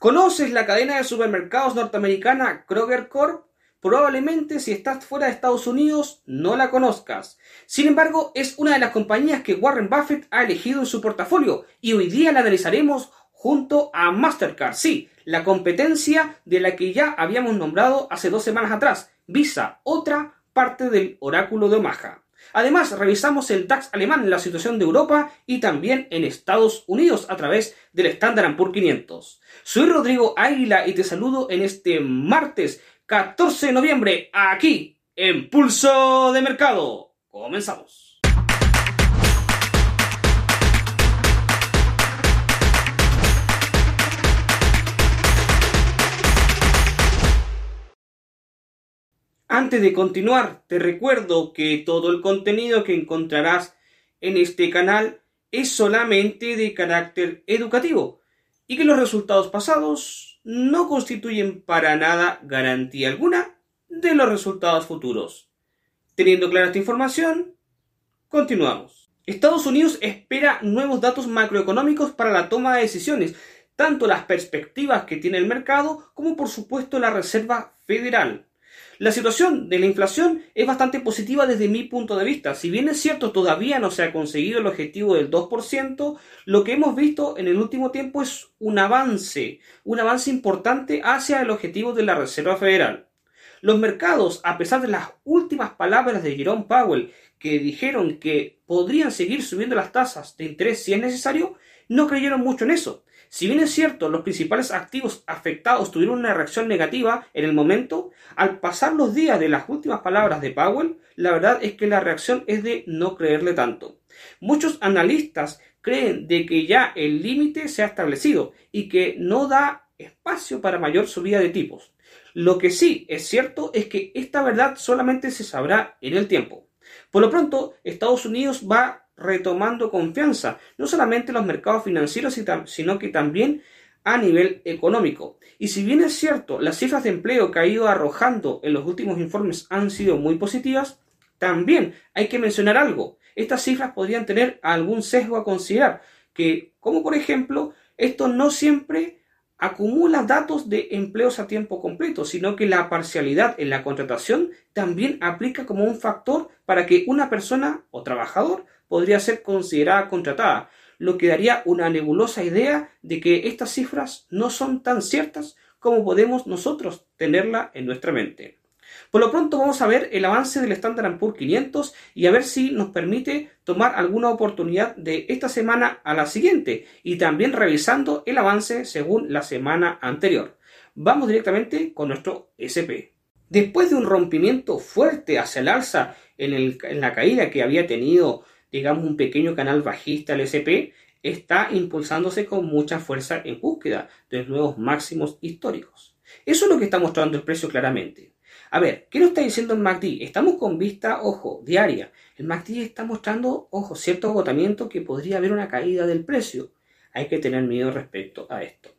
¿Conoces la cadena de supermercados norteamericana Kroger Corp? Probablemente si estás fuera de Estados Unidos no la conozcas. Sin embargo, es una de las compañías que Warren Buffett ha elegido en su portafolio y hoy día la analizaremos junto a Mastercard. Sí, la competencia de la que ya habíamos nombrado hace dos semanas atrás. Visa, otra parte del oráculo de Omaha. Además, revisamos el DAX alemán la situación de Europa y también en Estados Unidos a través del Standard Poor's 500. Soy Rodrigo Águila y te saludo en este martes 14 de noviembre aquí en Pulso de Mercado. Comenzamos. Antes de continuar, te recuerdo que todo el contenido que encontrarás en este canal es solamente de carácter educativo y que los resultados pasados no constituyen para nada garantía alguna de los resultados futuros. Teniendo clara esta información, continuamos. Estados Unidos espera nuevos datos macroeconómicos para la toma de decisiones, tanto las perspectivas que tiene el mercado como por supuesto la Reserva Federal. La situación de la inflación es bastante positiva desde mi punto de vista. Si bien es cierto, todavía no se ha conseguido el objetivo del 2%, lo que hemos visto en el último tiempo es un avance, un avance importante hacia el objetivo de la Reserva Federal. Los mercados, a pesar de las últimas palabras de Jerome Powell, que dijeron que podrían seguir subiendo las tasas de interés si es necesario, no creyeron mucho en eso. Si bien es cierto, los principales activos afectados tuvieron una reacción negativa en el momento, al pasar los días de las últimas palabras de Powell, la verdad es que la reacción es de no creerle tanto. Muchos analistas creen de que ya el límite se ha establecido y que no da espacio para mayor subida de tipos. Lo que sí es cierto es que esta verdad solamente se sabrá en el tiempo. Por lo pronto, Estados Unidos va retomando confianza, no solamente en los mercados financieros, sino que también a nivel económico. Y si bien es cierto, las cifras de empleo que ha ido arrojando en los últimos informes han sido muy positivas, también hay que mencionar algo. Estas cifras podrían tener algún sesgo a considerar, que, como por ejemplo, esto no siempre acumula datos de empleos a tiempo completo, sino que la parcialidad en la contratación también aplica como un factor para que una persona o trabajador podría ser considerada contratada, lo que daría una nebulosa idea de que estas cifras no son tan ciertas como podemos nosotros tenerla en nuestra mente. Por lo pronto vamos a ver el avance del Standard Poor's 500 y a ver si nos permite tomar alguna oportunidad de esta semana a la siguiente y también revisando el avance según la semana anterior. Vamos directamente con nuestro SP. Después de un rompimiento fuerte hacia el alza en, en la caída que había tenido digamos, un pequeño canal bajista, el SP, está impulsándose con mucha fuerza en búsqueda de nuevos máximos históricos. Eso es lo que está mostrando el precio claramente. A ver, ¿qué nos está diciendo el MACD? Estamos con vista, ojo, diaria. El MACD está mostrando, ojo, cierto agotamiento que podría haber una caída del precio. Hay que tener miedo respecto a esto.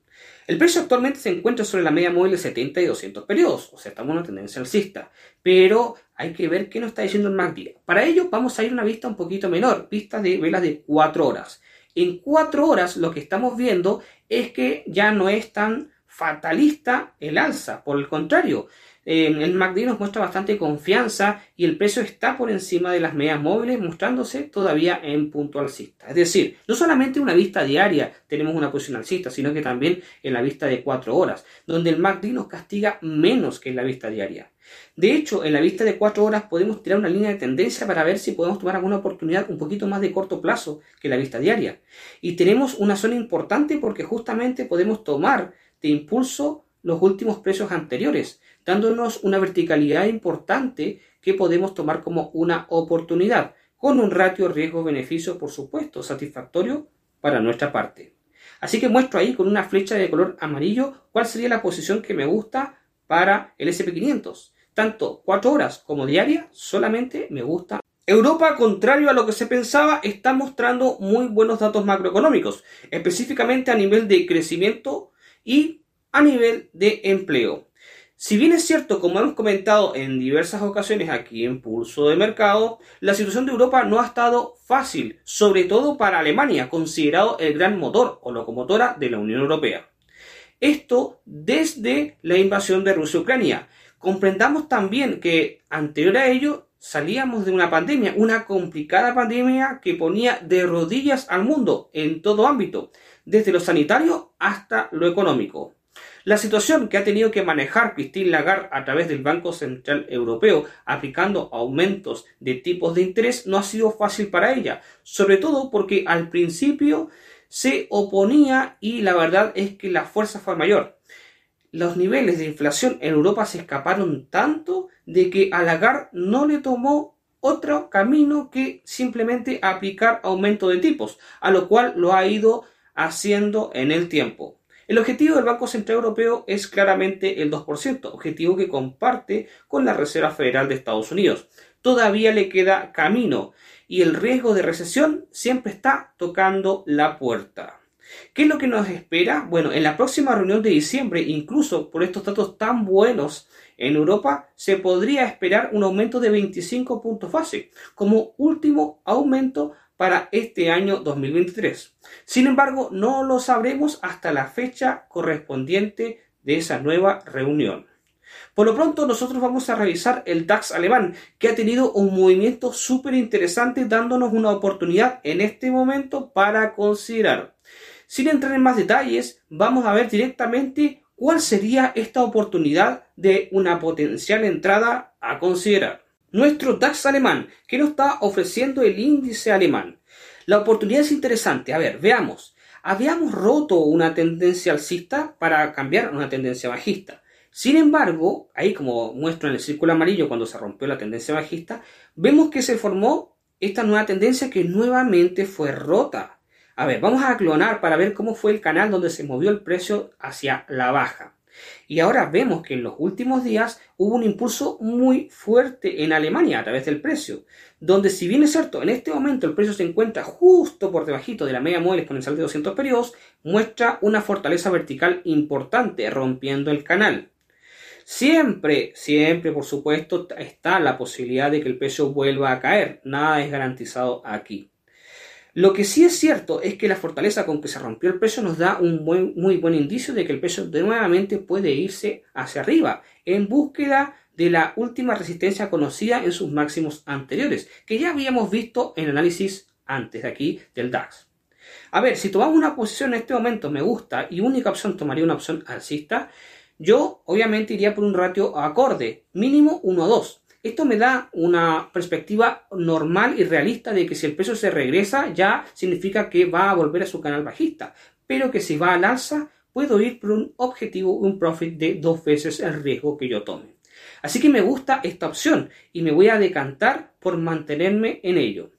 El precio actualmente se encuentra sobre la media móvil de 70 y 200 periodos, o sea, estamos en una tendencia alcista, pero hay que ver qué nos está diciendo el MACD. Para ello vamos a ir a una vista un poquito menor, vista de velas de 4 horas. En 4 horas lo que estamos viendo es que ya no es tan fatalista el alza, por el contrario, el MACD nos muestra bastante confianza y el precio está por encima de las medias móviles mostrándose todavía en punto alcista. Es decir, no solamente en una vista diaria tenemos una posición alcista, sino que también en la vista de 4 horas, donde el MACD nos castiga menos que en la vista diaria. De hecho, en la vista de 4 horas podemos tirar una línea de tendencia para ver si podemos tomar alguna oportunidad un poquito más de corto plazo que la vista diaria. Y tenemos una zona importante porque justamente podemos tomar de impulso los últimos precios anteriores dándonos una verticalidad importante que podemos tomar como una oportunidad, con un ratio riesgo-beneficio, por supuesto, satisfactorio para nuestra parte. Así que muestro ahí con una flecha de color amarillo cuál sería la posición que me gusta para el SP500. Tanto 4 horas como diaria, solamente me gusta. Europa, contrario a lo que se pensaba, está mostrando muy buenos datos macroeconómicos, específicamente a nivel de crecimiento y a nivel de empleo. Si bien es cierto, como hemos comentado en diversas ocasiones aquí en Pulso de Mercado, la situación de Europa no ha estado fácil, sobre todo para Alemania, considerado el gran motor o locomotora de la Unión Europea. Esto desde la invasión de Rusia a Ucrania. Comprendamos también que anterior a ello salíamos de una pandemia, una complicada pandemia que ponía de rodillas al mundo en todo ámbito, desde lo sanitario hasta lo económico. La situación que ha tenido que manejar Christine Lagarde a través del Banco Central Europeo, aplicando aumentos de tipos de interés, no ha sido fácil para ella, sobre todo porque al principio se oponía y la verdad es que la fuerza fue mayor los niveles de inflación en Europa se escaparon tanto de que a Lagarde no le tomó otro camino que simplemente aplicar aumento de tipos, a lo cual lo ha ido haciendo en el tiempo. El objetivo del Banco Central Europeo es claramente el 2%, objetivo que comparte con la Reserva Federal de Estados Unidos. Todavía le queda camino y el riesgo de recesión siempre está tocando la puerta. ¿Qué es lo que nos espera? Bueno, en la próxima reunión de diciembre, incluso por estos datos tan buenos en Europa, se podría esperar un aumento de 25 puntos base como último aumento para este año 2023. Sin embargo, no lo sabremos hasta la fecha correspondiente de esa nueva reunión. Por lo pronto, nosotros vamos a revisar el DAX alemán, que ha tenido un movimiento súper interesante, dándonos una oportunidad en este momento para considerar. Sin entrar en más detalles, vamos a ver directamente cuál sería esta oportunidad de una potencial entrada a considerar. Nuestro DAX alemán, que nos está ofreciendo el índice alemán. La oportunidad es interesante. A ver, veamos. Habíamos roto una tendencia alcista para cambiar una tendencia bajista. Sin embargo, ahí como muestro en el círculo amarillo cuando se rompió la tendencia bajista, vemos que se formó esta nueva tendencia que nuevamente fue rota. A ver, vamos a clonar para ver cómo fue el canal donde se movió el precio hacia la baja. Y ahora vemos que en los últimos días hubo un impulso muy fuerte en Alemania a través del precio, donde si bien es cierto, en este momento el precio se encuentra justo por debajito de la media móvil exponencial de 200 periodos, muestra una fortaleza vertical importante rompiendo el canal. Siempre, siempre, por supuesto, está la posibilidad de que el precio vuelva a caer. Nada es garantizado aquí. Lo que sí es cierto es que la fortaleza con que se rompió el precio nos da un muy buen indicio de que el precio de nuevamente puede irse hacia arriba en búsqueda de la última resistencia conocida en sus máximos anteriores, que ya habíamos visto en análisis antes de aquí del DAX. A ver, si tomamos una posición en este momento me gusta y única opción tomaría una opción alcista, yo obviamente iría por un ratio acorde, mínimo 1 a 2. Esto me da una perspectiva normal y realista de que si el peso se regresa ya significa que va a volver a su canal bajista, pero que si va al alza puedo ir por un objetivo, un profit de dos veces el riesgo que yo tome. Así que me gusta esta opción y me voy a decantar por mantenerme en ello.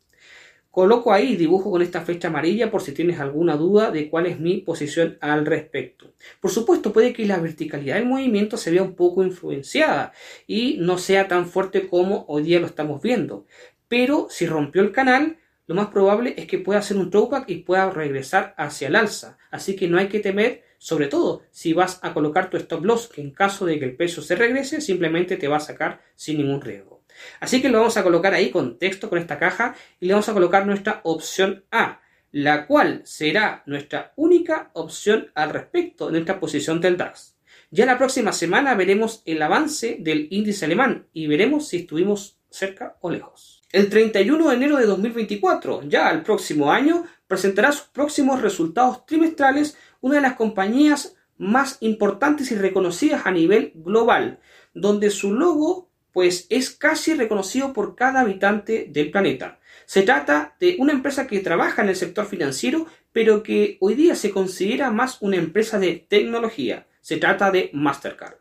Coloco ahí dibujo con esta flecha amarilla por si tienes alguna duda de cuál es mi posición al respecto. Por supuesto, puede que la verticalidad del movimiento se vea un poco influenciada y no sea tan fuerte como hoy día lo estamos viendo. Pero si rompió el canal, lo más probable es que pueda hacer un throwback y pueda regresar hacia el alza. Así que no hay que temer, sobre todo si vas a colocar tu stop loss, que en caso de que el peso se regrese, simplemente te va a sacar sin ningún riesgo. Así que lo vamos a colocar ahí con texto, con esta caja, y le vamos a colocar nuestra opción A, la cual será nuestra única opción al respecto de nuestra posición del DAX. Ya la próxima semana veremos el avance del índice alemán y veremos si estuvimos cerca o lejos. El 31 de enero de 2024, ya el próximo año, presentará sus próximos resultados trimestrales una de las compañías más importantes y reconocidas a nivel global, donde su logo pues es casi reconocido por cada habitante del planeta. Se trata de una empresa que trabaja en el sector financiero, pero que hoy día se considera más una empresa de tecnología. Se trata de Mastercard.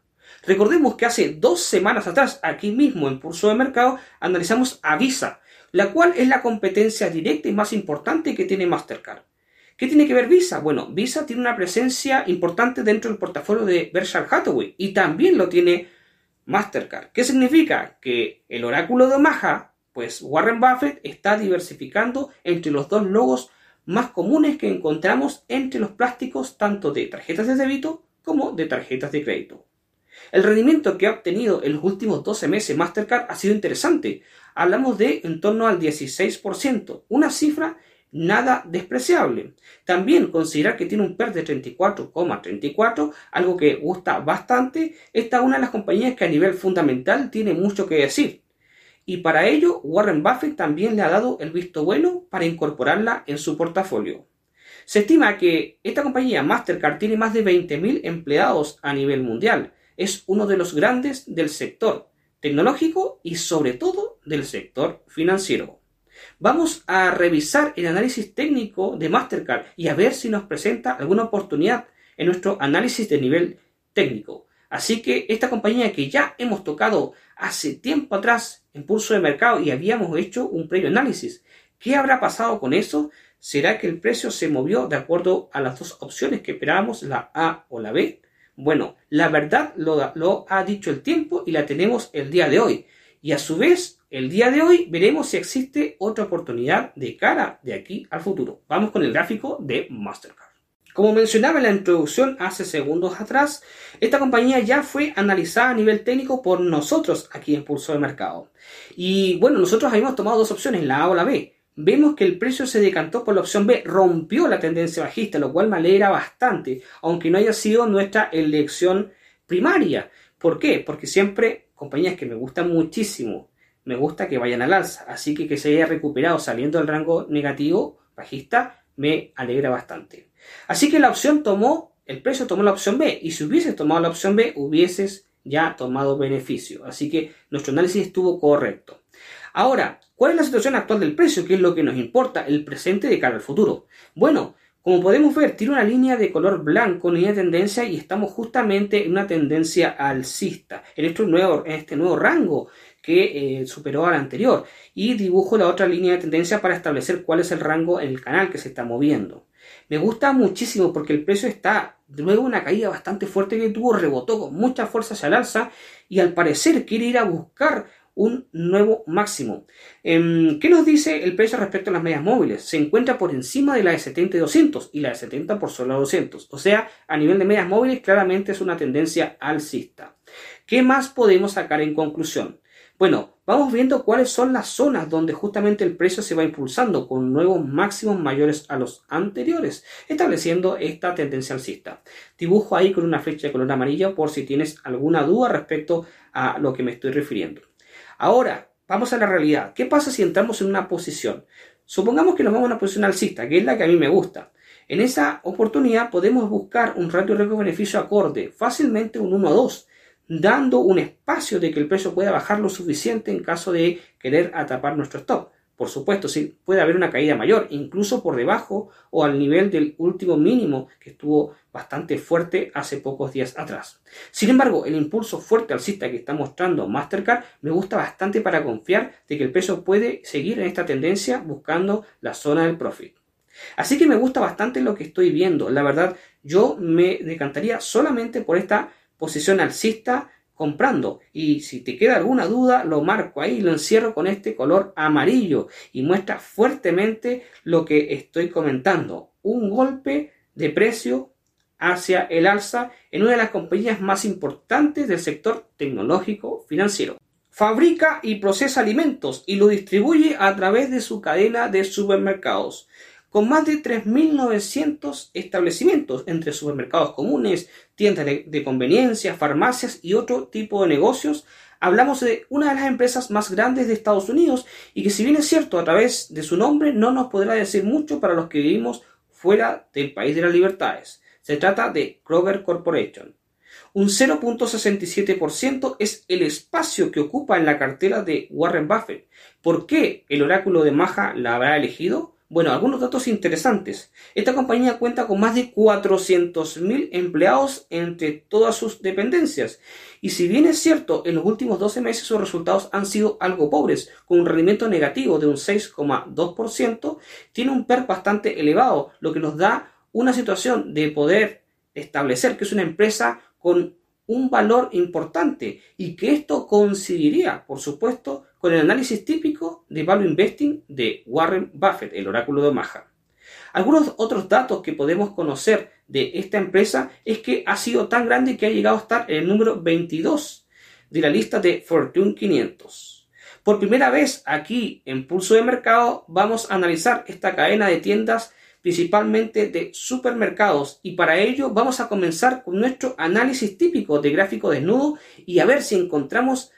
Recordemos que hace dos semanas atrás, aquí mismo en Pulso de Mercado, analizamos a Visa, la cual es la competencia directa y más importante que tiene Mastercard. ¿Qué tiene que ver Visa? Bueno, Visa tiene una presencia importante dentro del portafolio de Berkshire Hathaway y también lo tiene Mastercard. ¿Qué significa? Que el oráculo de Omaha, pues Warren Buffett está diversificando entre los dos logos más comunes que encontramos entre los plásticos tanto de tarjetas de débito como de tarjetas de crédito. El rendimiento que ha obtenido en los últimos 12 meses Mastercard ha sido interesante. Hablamos de en torno al 16%, una cifra nada despreciable. También considerar que tiene un PER de 34,34, algo que gusta bastante. Esta es una de las compañías que a nivel fundamental tiene mucho que decir. Y para ello, Warren Buffett también le ha dado el visto bueno para incorporarla en su portafolio. Se estima que esta compañía Mastercard tiene más de 20.000 empleados a nivel mundial. Es uno de los grandes del sector tecnológico y sobre todo del sector financiero. Vamos a revisar el análisis técnico de Mastercard y a ver si nos presenta alguna oportunidad en nuestro análisis de nivel técnico. Así que esta compañía que ya hemos tocado hace tiempo atrás en pulso de mercado y habíamos hecho un previo análisis, ¿qué habrá pasado con eso? ¿Será que el precio se movió de acuerdo a las dos opciones que esperábamos, la A o la B? Bueno, la verdad lo, lo ha dicho el tiempo y la tenemos el día de hoy. Y a su vez, el día de hoy veremos si existe otra oportunidad de cara de aquí al futuro. Vamos con el gráfico de Mastercard. Como mencionaba en la introducción hace segundos atrás, esta compañía ya fue analizada a nivel técnico por nosotros aquí en Pulso de Mercado. Y bueno, nosotros habíamos tomado dos opciones, la A o la B. Vemos que el precio se decantó por la opción B, rompió la tendencia bajista, lo cual me alegra bastante, aunque no haya sido nuestra elección primaria. ¿Por qué? Porque siempre compañías que me gustan muchísimo, me gusta que vayan al alza. Así que que se haya recuperado saliendo del rango negativo, bajista, me alegra bastante. Así que la opción tomó, el precio tomó la opción B. Y si hubieses tomado la opción B, hubieses ya tomado beneficio. Así que nuestro análisis estuvo correcto. Ahora, ¿cuál es la situación actual del precio? ¿Qué es lo que nos importa? El presente de cara al futuro. Bueno, como podemos ver, tiene una línea de color blanco, línea de tendencia, y estamos justamente en una tendencia alcista, en este nuevo, en este nuevo rango que eh, superó al anterior. Y dibujo la otra línea de tendencia para establecer cuál es el rango en el canal que se está moviendo. Me gusta muchísimo porque el precio está de nuevo una caída bastante fuerte que tuvo, rebotó con mucha fuerza hacia el alza y al parecer quiere ir a buscar un nuevo máximo. Em, ¿Qué nos dice el precio respecto a las medias móviles? Se encuentra por encima de la de 70 y 200 y la de 70 por solo 200. O sea, a nivel de medias móviles claramente es una tendencia alcista. ¿Qué más podemos sacar en conclusión? Bueno, vamos viendo cuáles son las zonas donde justamente el precio se va impulsando con nuevos máximos mayores a los anteriores, estableciendo esta tendencia alcista. Dibujo ahí con una flecha de color amarillo por si tienes alguna duda respecto a lo que me estoy refiriendo. Ahora, vamos a la realidad. ¿Qué pasa si entramos en una posición? Supongamos que nos vamos a una posición alcista, que es la que a mí me gusta. En esa oportunidad podemos buscar un ratio riesgo-beneficio acorde, fácilmente un 1 a 2, dando un espacio de que el precio pueda bajar lo suficiente en caso de querer atrapar nuestro stop. Por supuesto, sí, puede haber una caída mayor, incluso por debajo o al nivel del último mínimo que estuvo bastante fuerte hace pocos días atrás. Sin embargo, el impulso fuerte alcista que está mostrando Mastercard me gusta bastante para confiar de que el peso puede seguir en esta tendencia buscando la zona del profit. Así que me gusta bastante lo que estoy viendo. La verdad, yo me decantaría solamente por esta posición alcista comprando. Y si te queda alguna duda, lo marco ahí, lo encierro con este color amarillo y muestra fuertemente lo que estoy comentando. Un golpe de precio hacia el alza en una de las compañías más importantes del sector tecnológico financiero. Fabrica y procesa alimentos y lo distribuye a través de su cadena de supermercados con más de 3.900 establecimientos entre supermercados comunes, tiendas de, conveniencia, farmacias y otro tipo de negocios. Hablamos de una de las empresas más grandes de Estados Unidos y que si bien es cierto a través de su nombre no nos podrá decir mucho para los que vivimos fuera del país de las libertades. Se trata de Kroger Corporation. Un 0.67% es el espacio que ocupa en la cartera de Warren Buffett. ¿Por qué el oráculo de Maja la habrá elegido? Bueno, algunos datos interesantes. Esta compañía cuenta con más de 400.000 empleados entre todas sus dependencias. Y si bien es cierto, en los últimos 12 meses sus resultados han sido algo pobres, con un rendimiento negativo de un 6,2%, tiene un PER bastante elevado, lo que nos da una situación de poder establecer que es una empresa con un valor importante y que esto coincidiría, por supuesto, con el análisis típico de Value Investing de Warren Buffett, el oráculo de Omaha. Algunos otros datos que podemos conocer de esta empresa es que ha sido tan grande que ha llegado a estar en el número 22 de la lista de Fortune 500. Por primera vez aquí en Pulso de Mercado vamos a analizar esta cadena de tiendas principalmente de supermercados y para ello vamos a comenzar con nuestro análisis típico de gráfico desnudo y a ver si encontramos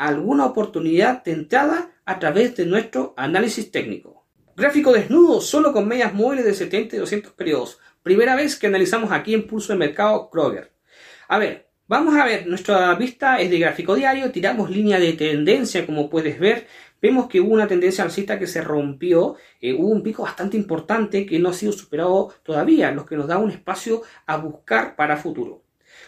alguna oportunidad de entrada a través de nuestro análisis técnico. Gráfico desnudo solo con medias móviles de 70 y 200 periodos. Primera vez que analizamos aquí en Pulso de Mercado Kroger. A ver, vamos a ver, nuestra vista es de gráfico diario, tiramos línea de tendencia como puedes ver, vemos que hubo una tendencia alcista que se rompió, eh, hubo un pico bastante importante que no ha sido superado todavía, lo que nos da un espacio a buscar para futuro.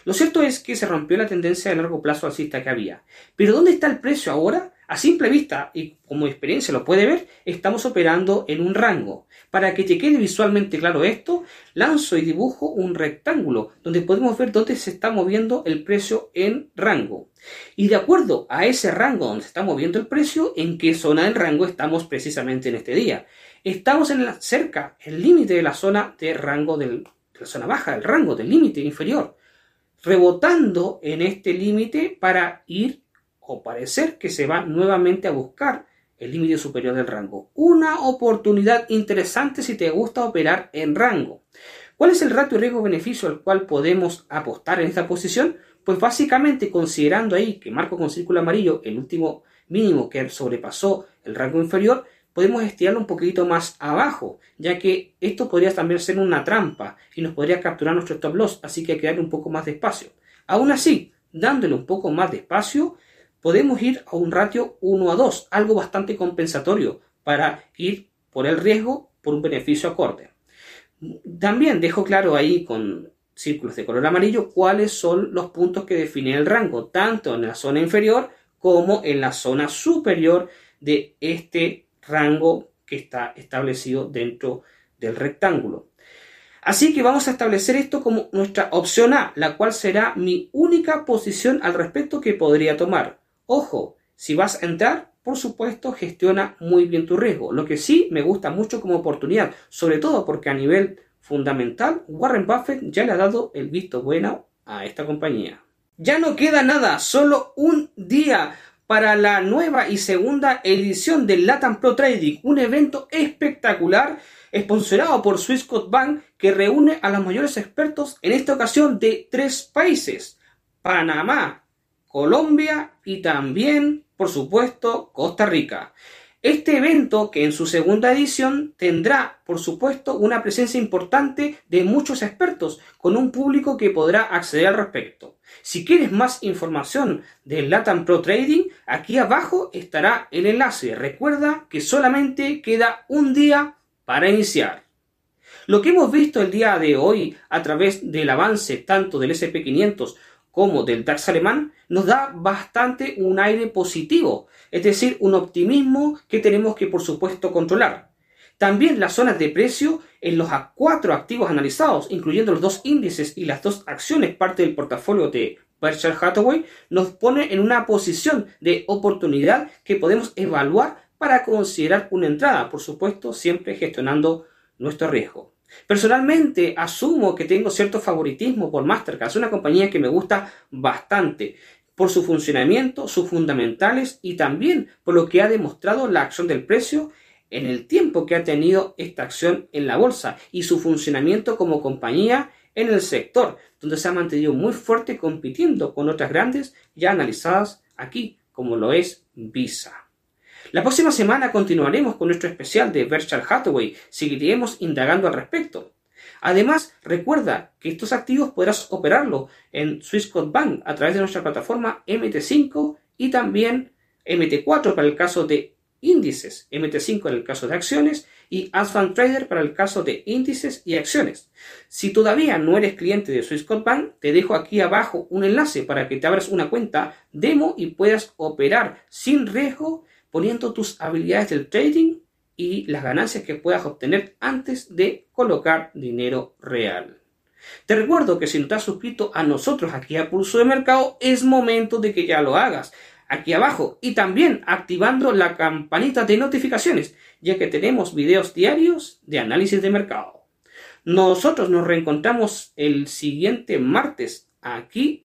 Lo cierto es que se rompió la tendencia de largo plazo alcista que había. Pero ¿dónde está el precio ahora? A simple vista, y como experiencia lo puede ver, estamos operando en un rango. Para que te quede visualmente claro esto, lanzo y dibujo un rectángulo donde podemos ver dónde se está moviendo el precio en rango. Y de acuerdo a ese rango donde se está moviendo el precio, en qué zona del rango estamos precisamente en este día. Estamos en la, cerca, el límite de la zona de rango del, de la zona baja, el rango del límite inferior rebotando en este límite para ir o parecer que se va nuevamente a buscar el límite superior del rango. Una oportunidad interesante si te gusta operar en rango. ¿Cuál es el ratio riesgo-beneficio al cual podemos apostar en esta posición? Pues básicamente considerando ahí que marco con círculo amarillo el último mínimo que sobrepasó el rango inferior, podemos estirarlo un poquito más abajo, ya que esto podría también ser una trampa y nos podría capturar nuestro stop loss, así que hay que darle un poco más de espacio. Aún así, dándole un poco más de espacio, podemos ir a un ratio 1 a 2, algo bastante compensatorio para ir por el riesgo por un beneficio acorde. También dejo claro ahí con círculos de color amarillo cuáles son los puntos que definen el rango, tanto en la zona inferior como en la zona superior de este rango que está establecido dentro del rectángulo. Así que vamos a establecer esto como nuestra opción A, la cual será mi única posición al respecto que podría tomar. Ojo, si vas a entrar, por supuesto, gestiona muy bien tu riesgo. Lo que sí me gusta mucho como oportunidad, sobre todo porque a nivel fundamental, Warren Buffett ya le ha dado el visto bueno a esta compañía. Ya no queda nada, solo un día para la nueva y segunda edición del Latam Pro Trading, un evento espectacular sponsorado por Swissquote Bank que reúne a los mayores expertos en esta ocasión de tres países, Panamá, Colombia y también, por supuesto, Costa Rica. Este evento, que en su segunda edición tendrá, por supuesto, una presencia importante de muchos expertos, con un público que podrá acceder al respecto. Si quieres más información del Latam Pro Trading, aquí abajo estará el enlace. Recuerda que solamente queda un día para iniciar. Lo que hemos visto el día de hoy a través del avance tanto del SP500 como del DAX alemán nos da bastante un aire positivo es decir, un optimismo que tenemos que por supuesto controlar. También las zonas de precio en los cuatro activos analizados, incluyendo los dos índices y las dos acciones parte del portafolio de Berkshire Hathaway, nos pone en una posición de oportunidad que podemos evaluar para considerar una entrada, por supuesto, siempre gestionando nuestro riesgo. Personalmente asumo que tengo cierto favoritismo por Mastercard, es una compañía que me gusta bastante por su funcionamiento, sus fundamentales y también por lo que ha demostrado la acción del precio en el tiempo que ha tenido esta acción en la bolsa y su funcionamiento como compañía en el sector, donde se ha mantenido muy fuerte compitiendo con otras grandes ya analizadas aquí, como lo es Visa. La próxima semana continuaremos con nuestro especial de Berkshire Hathaway, seguiremos indagando al respecto. Además, recuerda que estos activos podrás operarlo en Swissquote Bank a través de nuestra plataforma MT5 y también MT4 para el caso de índices, MT5 en el caso de acciones y Advanced Trader para el caso de índices y acciones. Si todavía no eres cliente de Swissquote Bank, te dejo aquí abajo un enlace para que te abras una cuenta demo y puedas operar sin riesgo poniendo tus habilidades del trading y las ganancias que puedas obtener antes de colocar dinero real. Te recuerdo que si no estás suscrito a nosotros aquí a Pulso de Mercado, es momento de que ya lo hagas. Aquí abajo y también activando la campanita de notificaciones, ya que tenemos videos diarios de análisis de mercado. Nosotros nos reencontramos el siguiente martes aquí